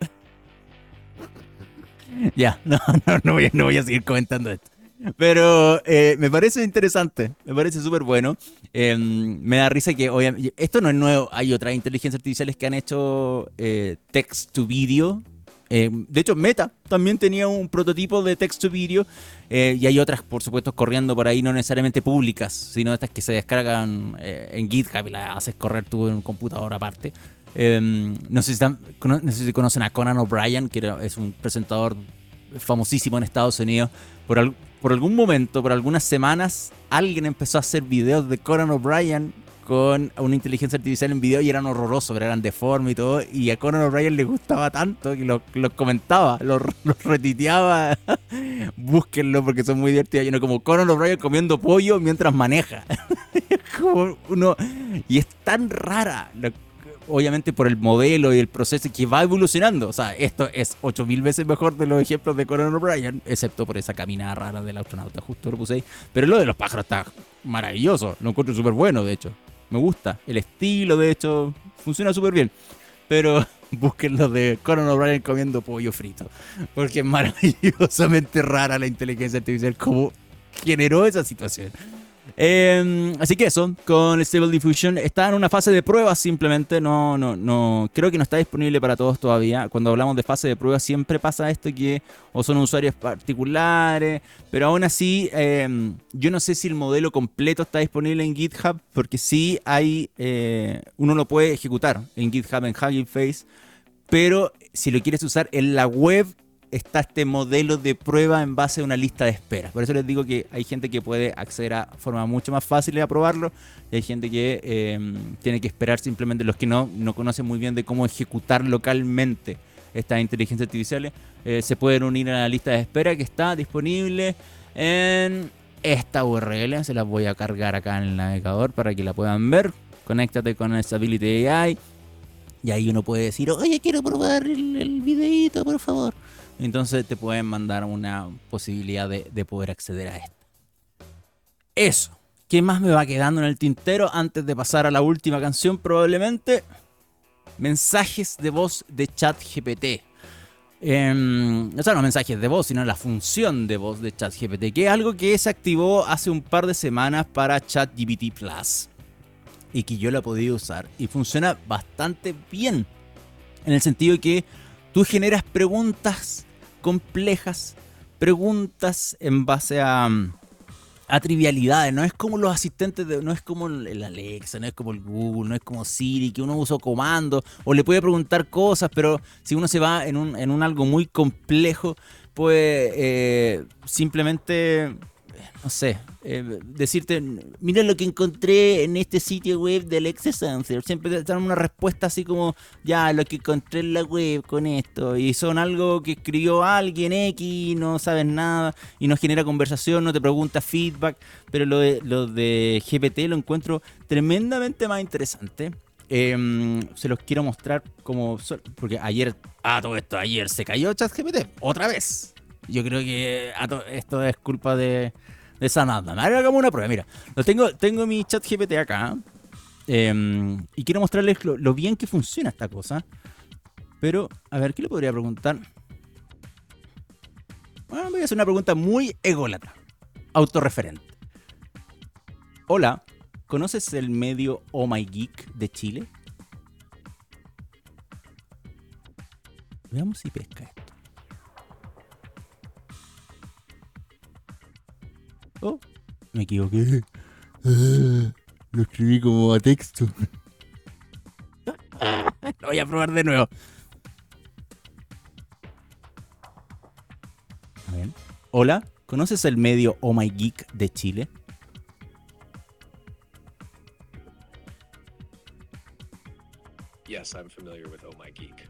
ya, no, no, no voy, no voy a seguir comentando esto. Pero eh, me parece interesante, me parece súper bueno. Em, me da risa que, obviamente, esto no es nuevo, hay otras inteligencias artificiales que han hecho eh, text to video. Em, de hecho, Meta también tenía un prototipo de text to video eh, y hay otras, por supuesto, corriendo por ahí, no necesariamente públicas, sino estas que se descargan en GitHub y las haces correr tú en un computador aparte. Em, no, sé si conocen a Conan O'Brien, que es un presentador famosísimo en Estados Unidos. Por, por algún momento, por algunas semanas, alguien empezó a hacer videos de Conan O'Brien con una inteligencia artificial en video y eran horrorosos, pero eran deformes y todo. Y a Conan O'Brien le gustaba tanto que los lo comentaba, los lo retiteaba. Búsquenlo porque son muy divertidos. Yo como Conan O'Brien comiendo pollo mientras maneja. como uno. Y es tan rara. Obviamente por el modelo y el proceso que va evolucionando. O sea, esto es 8000 veces mejor de los ejemplos de Conan O'Brien, excepto por esa caminada rara del astronauta, justo lo puse ahí. Pero lo de los pájaros está maravilloso, lo encuentro súper bueno, de hecho. Me gusta. El estilo, de hecho, funciona súper bien. Pero busquen de Conan O'Brien comiendo pollo frito. Porque es maravillosamente rara la inteligencia artificial como generó esa situación. Em, así que eso, con Stable Diffusion está en una fase de pruebas simplemente, no, no, no, creo que no está disponible para todos todavía. Cuando hablamos de fase de pruebas siempre pasa esto que o son usuarios particulares, pero aún así em, yo no sé si el modelo completo está disponible en GitHub, porque sí hay, eh, uno lo puede ejecutar en GitHub, en Hugging Face, pero si lo quieres usar en la web está este modelo de prueba en base a una lista de espera. Por eso les digo que hay gente que puede acceder a forma mucho más fácil a probarlo y hay gente que em, tiene que esperar simplemente los que no, no conocen muy bien de cómo ejecutar localmente estas inteligencias artificiales. Eh, se pueden unir a la lista de espera que está disponible en esta URL. Se las voy a cargar acá en el navegador para que la puedan ver. Conéctate con Stability AI. Y ahí uno puede decir, oye, quiero probar el, el videito, por favor. Entonces te pueden mandar una posibilidad de, poder acceder a esto. Eso. ¿Qué más me va quedando en el tintero antes de pasar a la última canción? Probablemente mensajes de voz de ChatGPT. Eh, no son los mensajes de voz, sino la función de voz de ChatGPT, que es algo que se activó hace un par de semanas para ChatGPT Plus y que yo la he podido usar y funciona bastante bien. En el sentido de que tú generas preguntas complejas, preguntas en base a, a trivialidades. No es como los asistentes, de, no es como el Alexa, no es como el Google, no es como Siri, que uno usa comandos o le puede preguntar cosas, pero si uno se va en un, en un algo muy complejo, pues eh, simplemente no sé, eh, decirte, mira lo que encontré en este sitio web del Answer. Siempre te dan una respuesta así como, ya, lo que encontré en la web con esto. Y son algo que escribió alguien X, no sabes nada, y no genera conversación, no te pregunta feedback. Pero lo de, lo de GPT lo encuentro tremendamente más interesante. Em, se los quiero mostrar como. Porque ayer. Ah, todo esto, ayer se cayó ChatGPT. Otra vez. Yo creo que esto es culpa de de Sanada. Hagamos una prueba. Mira, lo tengo, tengo mi chat GPT acá. Em, y quiero mostrarles lo, bien que funciona esta cosa. Pero, a ver, ¿qué le podría preguntar? Bueno, voy a hacer una pregunta muy ególatra. Autorreferente. Hola, ¿conoces el medio Oh My Geek de Chile? Veamos si pesca esto. Oh, me equivoqué. Lo escribí como a texto. lo voy a probar de nuevo. A ver. Hola, ¿conoces el medio Oh My Geek de Chile? Yes, I'm familiar with Oh My Geek.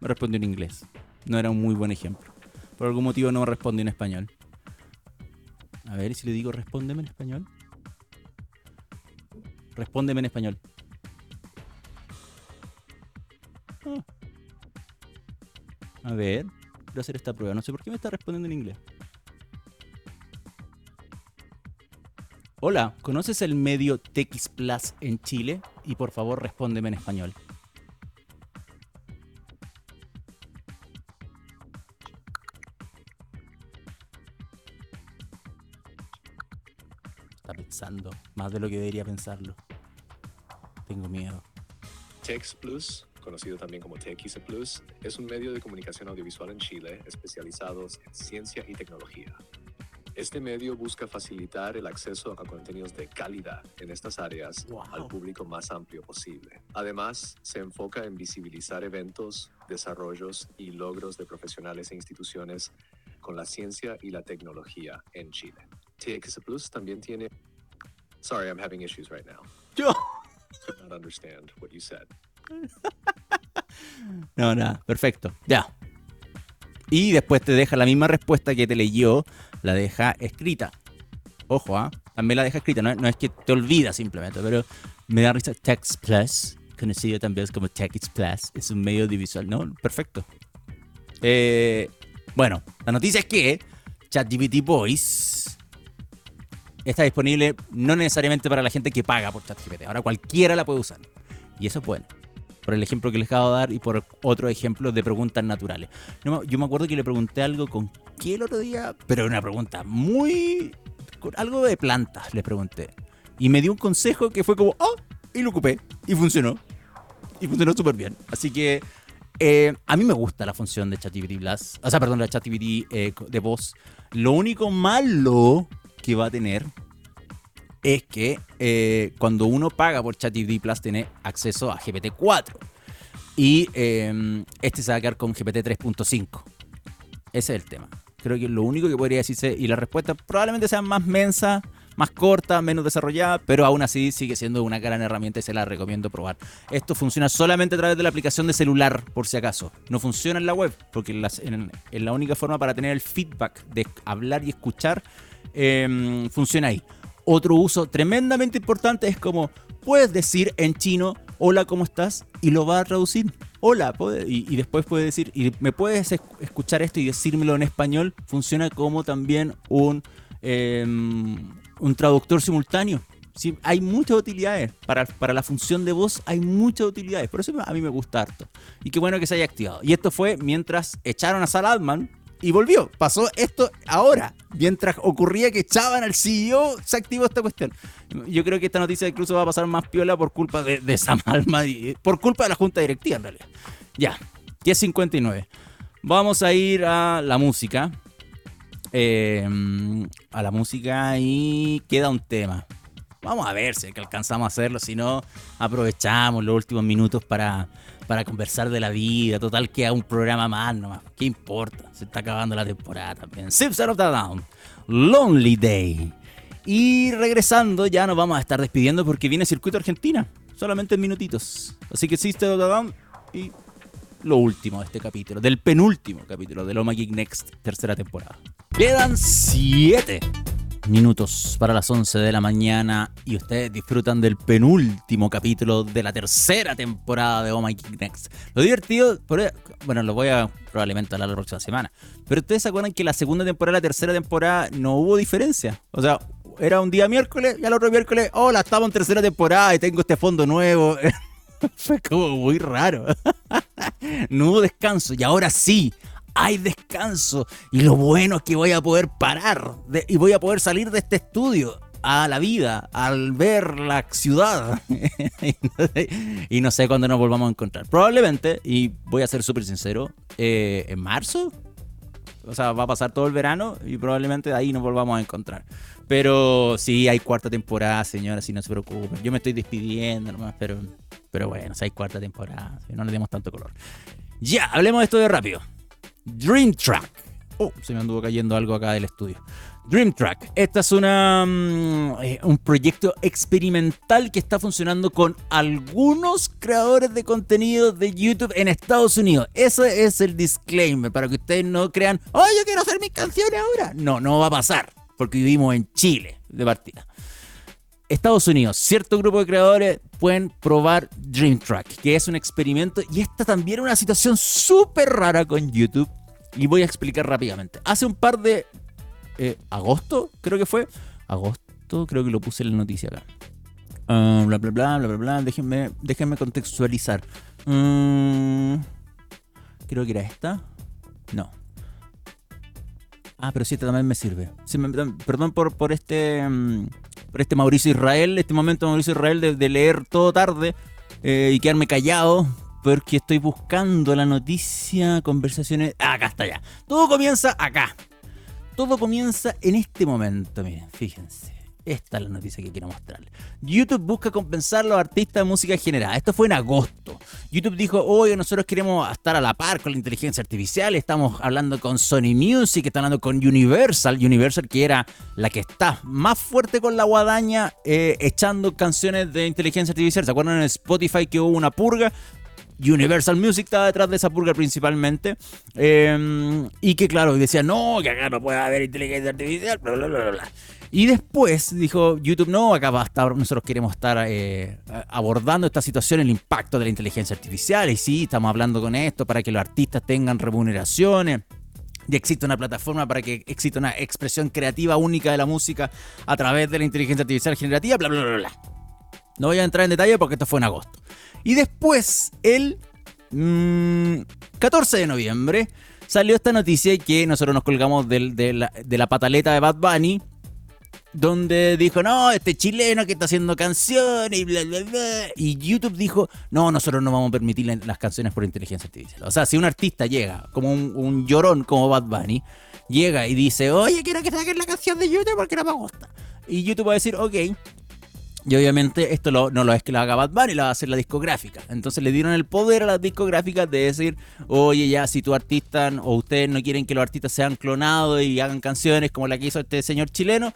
Me respondió en inglés no era un muy buen ejemplo. Por algún motivo no me responde en español. A ver si le digo respóndeme en español. Respóndeme en español. Ah. A ver, quiero hacer esta prueba. No sé por qué me está respondiendo en inglés. Hola, ¿conoces el medio TX Plus en Chile? Y por favor respóndeme en español. Más de lo que debería pensarlo. Tengo miedo. Tex Plus, conocido también como TX Plus, es un medio de comunicación audiovisual en Chile especializados en ciencia y tecnología. Este medio busca facilitar el acceso a contenidos de calidad en estas áreas al público más amplio posible. Además, se enfoca en visibilizar eventos, desarrollos y logros de profesionales e instituciones con la ciencia y la tecnología en Chile. TX Plus también tiene Sorry, I'm having issues right now. Yo. Could not understand what you said. No, nada, perfecto. Ya. Y después te deja la misma respuesta que te leyó, la deja escrita. Ojo, ¿ah? También la deja escrita, no, no es que te olvidas simplemente, pero me da risa Text Plus, conocido también como Text Plus, es un medio audiovisual, ¿no? Perfecto. Eh, bueno, la noticia es que ChatGPT Voice está disponible no necesariamente para la gente que paga por ChatGPT. Ahora cualquiera la puede usar. Y eso es bueno. Por el ejemplo que les acabo de dar y por otro ejemplo de preguntas naturales. yo me acuerdo que le pregunté algo con qué el otro día, pero una pregunta muy. algo de plantas le pregunté. Y me dio un consejo que fue como, oh, y lo ocupé. Y funcionó. Y funcionó súper bien. Así que eh, a mí me gusta la función de ChatGPT Plus. O sea, perdón, la ChatGPT eh, de voz. Lo único malo que va a tener es que eh, cuando uno paga por ChatGPT Plus tiene acceso a GPT-4 y em, este se va a quedar con GPT 3.5. Ese es el tema. Creo que lo único que podría decirse y la respuesta probablemente sea más mensa, más corta, menos desarrollada, pero aún así sigue siendo una gran herramienta y se la recomiendo probar. Esto funciona solamente a través de la aplicación de celular, por si acaso. No funciona en la web, porque es la única forma para tener el feedback de hablar y escuchar Em, funciona ahí. Otro uso tremendamente importante es como puedes decir en chino, hola, ¿cómo estás? Y lo va a traducir. Hola, y, después puede decir, me puedes escuchar esto y decírmelo en español. Funciona como también un, em, un traductor simultáneo. Sí, hay muchas utilidades. Para, para, la función de voz hay muchas utilidades. Por eso a mí me gusta harto. Y qué bueno que se haya activado. Y esto fue mientras echaron a Sal Altman y volvió. Pasó esto ahora. Mientras ocurría que echaban al CEO, se activó esta cuestión. Yo creo que esta noticia incluso va a pasar más piola por culpa de, de Sam por culpa de la junta directiva en realidad. Ya, 10.59. Vamos a ir a la música. Eh, a la música y queda un tema. Vamos a ver si alcanzamos a hacerlo. Si no, aprovechamos los últimos minutos para para conversar de la vida. Total, queda un programa más nomás. ¿Qué importa? Se está acabando la temporada también. Sips of the Down, Lonely Day. Y regresando, ya nos vamos a estar despidiendo porque viene Circuito Argentina. Solamente en minutitos. Así que Sister of the Down y lo último de este capítulo, del penúltimo capítulo de Loma Geek Next, tercera temporada. Quedan siete minutos para las 11 de la mañana y ustedes disfrutan del penúltimo capítulo de la tercera temporada de Oh My Geek Next. Lo divertido, e, bueno, lo voy a probablemente hablar la próxima semana, pero ustedes se acuerdan que la segunda temporada la tercera temporada no hubo diferencia. O sea, era un día miércoles y al otro miércoles, hola, estamos en tercera temporada y tengo este fondo nuevo. Fue como muy raro. no hubo descanso y ahora sí, hay descanso y lo bueno es que voy a poder parar y voy a poder salir de este estudio a la vida, al ver la ciudad. y no sé cuándo nos volvamos a encontrar. Probablemente, y voy a ser súper sincero, eh, en marzo. O sea, va a pasar todo el verano y probablemente ahí nos volvamos a encontrar. Pero sí, hay cuarta temporada, señora, si no se preocupen. Yo me estoy despidiendo nomás, pero, pero bueno, si hay cuarta temporada, no le demos tanto color. Ya, hablemos de esto de rápido. Dream Track. Oh, se me anduvo cayendo algo acá del estudio. Dream Track. Esta es una, mm, eh, un proyecto experimental que está funcionando con algunos creadores de contenido de YouTube en Estados Unidos. Ese es el disclaimer para que ustedes no crean, oh, yo quiero hacer mis canciones ahora. No, no va a pasar, porque vivimos en Chile de partida. Estados Unidos, cierto grupo de creadores pueden probar Dream Track, que es un experimento y esta también es una situación súper rara con YouTube y voy a explicar rápidamente. Hace un par de... Eh, agosto, creo que fue. Agosto, creo que lo puse en la noticia acá. Ah, bla, bla, bla, bla, bla, bla. Déjenme, déjenme contextualizar. Mm, creo que era esta. No. Ah, pero sí, esta también me sirve. perdón por, por este... Mm, por este Mauricio Israel, este momento Mauricio Israel de, leer todo tarde eh, y quedarme callado porque estoy buscando la noticia, conversaciones. Ah, acá está ya. Todo comienza acá. Todo comienza en este momento, miren, fíjense. Esta es la noticia que quiero mostrarles. YouTube busca compensar a los artistas de música generada. Esto fue en agosto. YouTube dijo, oye, nosotros queremos estar a la par con la inteligencia artificial. Estamos hablando con Sony Music, está hablando con Universal. Universal que era la que está más fuerte con la guadaña eh, echando canciones de inteligencia artificial. ¿Se acuerdan en Spotify que hubo una purga? Universal Music estaba detrás de esa purga principalmente. Em, y que claro, decía, no, que acá no puede haber inteligencia artificial, bla, bla, bla. Y después dijo YouTube, no, acá va a estar, nosotros queremos estar eh, abordando esta situación, el impacto de la inteligencia artificial. Y sí, estamos hablando con esto para que los artistas tengan remuneraciones. Y existe una plataforma para que exista una expresión creativa única de la música a través de la inteligencia artificial generativa, bla, bla, bla, bla. No voy a entrar en detalle porque esto fue en agosto. Y después, el 14 mm, de noviembre, salió esta noticia que nosotros nos colgamos de, la, de la pataleta de Bad Bunny donde dijo, no, este chileno que está haciendo canciones y bla, bla, bla. Y YouTube dijo, no, nosotros no vamos a permitir las canciones por inteligencia artificial. O sea, si un artista llega, como un, llorón como Bad Bunny, llega y dice, oye, quiero que saquen la canción de YouTube porque no me gusta. Y YouTube va a decir, ok. Y obviamente esto no lo es que lo haga Bad Bunny, lo va a hacer la discográfica. Entonces le dieron el poder a las discográficas de decir, oye, ya, si tu artista o ustedes no quieren que los artistas sean clonados y hagan canciones como la que hizo este señor chileno,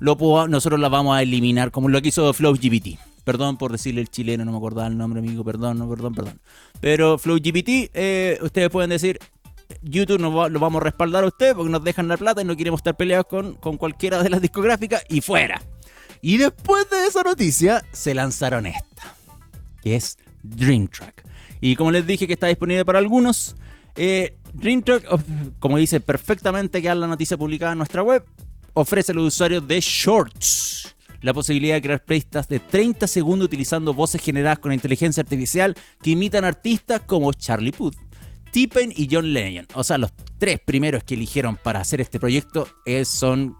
nosotros la vamos a eliminar, como lo que hizo FlowGPT. Perdón por decirle el chileno, no me acordaba el nombre, amigo, perdón, no, perdón, perdón. Pero FlowGPT, eh, ustedes pueden decir, YouTube nos lo vamos a respaldar a ustedes porque nos dejan la plata y no queremos estar peleados con, con cualquiera de las discográficas y fuera. Y después de esa noticia, se lanzaron esta, que es Dream Track. Y como les dije que está disponible para algunos, eh, Dream Track, como dice perfectamente que la noticia publicada en nuestra web, ofrece a los usuarios de Shorts la posibilidad de crear playlists de 30 segundos utilizando voces generadas con inteligencia artificial que imitan artistas como Charlie Puth, Tippen y John Lennon. O sea, los tres primeros que eligieron para hacer este proyecto son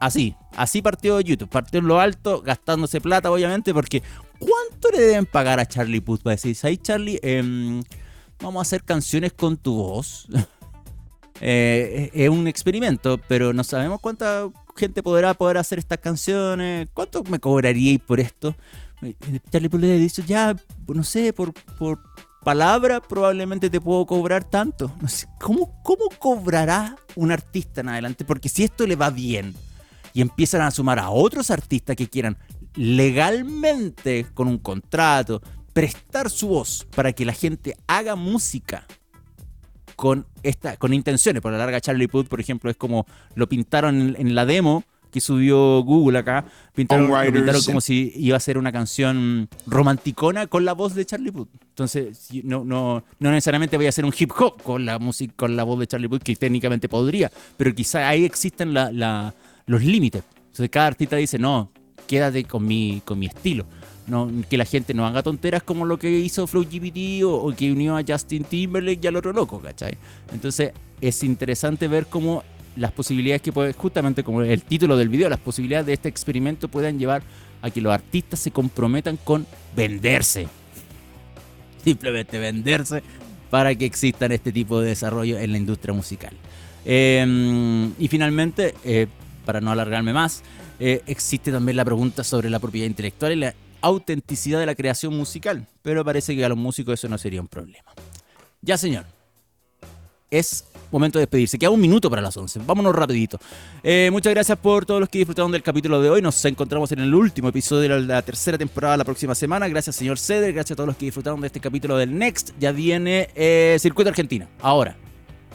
así. Así partió YouTube. Partió en lo alto, gastándose plata, obviamente, porque ¿cuánto le deben pagar a Charlie Puth para decir, ahí Charlie, em, vamos a hacer canciones con tu voz? Eh, es un experimento, pero no sabemos cuánta gente podrá poder hacer estas canciones. ¿Cuánto me cobraríais por esto? Charlie Puth le dice, ya, no sé, por, por palabra probablemente te puedo cobrar tanto. ¿cómo, ¿cómo cobrará un artista en adelante? Porque si esto le va bien y empiezan a sumar a otros artistas que quieran legalmente, con un contrato, prestar su voz para que la gente haga música con, esta, con intenciones. Por la larga, Charlie Puth, por ejemplo, es como lo pintaron en, la demo que subió Google acá. Pintaron, como si iba a ser una canción romanticona con la voz de Charlie Puth. Entonces, no, no, no necesariamente voy a hacer un hip hop con la música, con la voz de Charlie Puth, que técnicamente podría, pero quizá ahí existen los límites. Entonces, cada artista dice, no, quédate con mi, con mi estilo que la gente no haga tonteras como lo que hizo Flow GPT o, que unió a Justin Timberlake y al otro loco, ¿cachai? Entonces es interesante ver cómo las posibilidades que puede, justamente como el título del video, las posibilidades de este experimento puedan llevar a que los artistas se comprometan con venderse. Simplemente venderse para que existan este tipo de desarrollo en la industria musical. Em, y finalmente, eh, para no alargarme más, eh, existe también la pregunta sobre la propiedad intelectual y la autenticidad de la creación musical, pero parece que a los músicos eso no sería un problema. Ya, señor. Es momento de despedirse. Queda un minuto para las 11. Vámonos rapidito. Eh, muchas gracias por todos los que disfrutaron del capítulo de hoy. Nos encontramos en el último episodio de la tercera temporada la próxima semana. Gracias, señor Ceder. Gracias a todos los que disfrutaron de este capítulo del Next. Ya viene eh, Circuito Argentina. Ahora.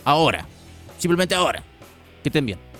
Ahora. Simplemente ahora. Que estén bien.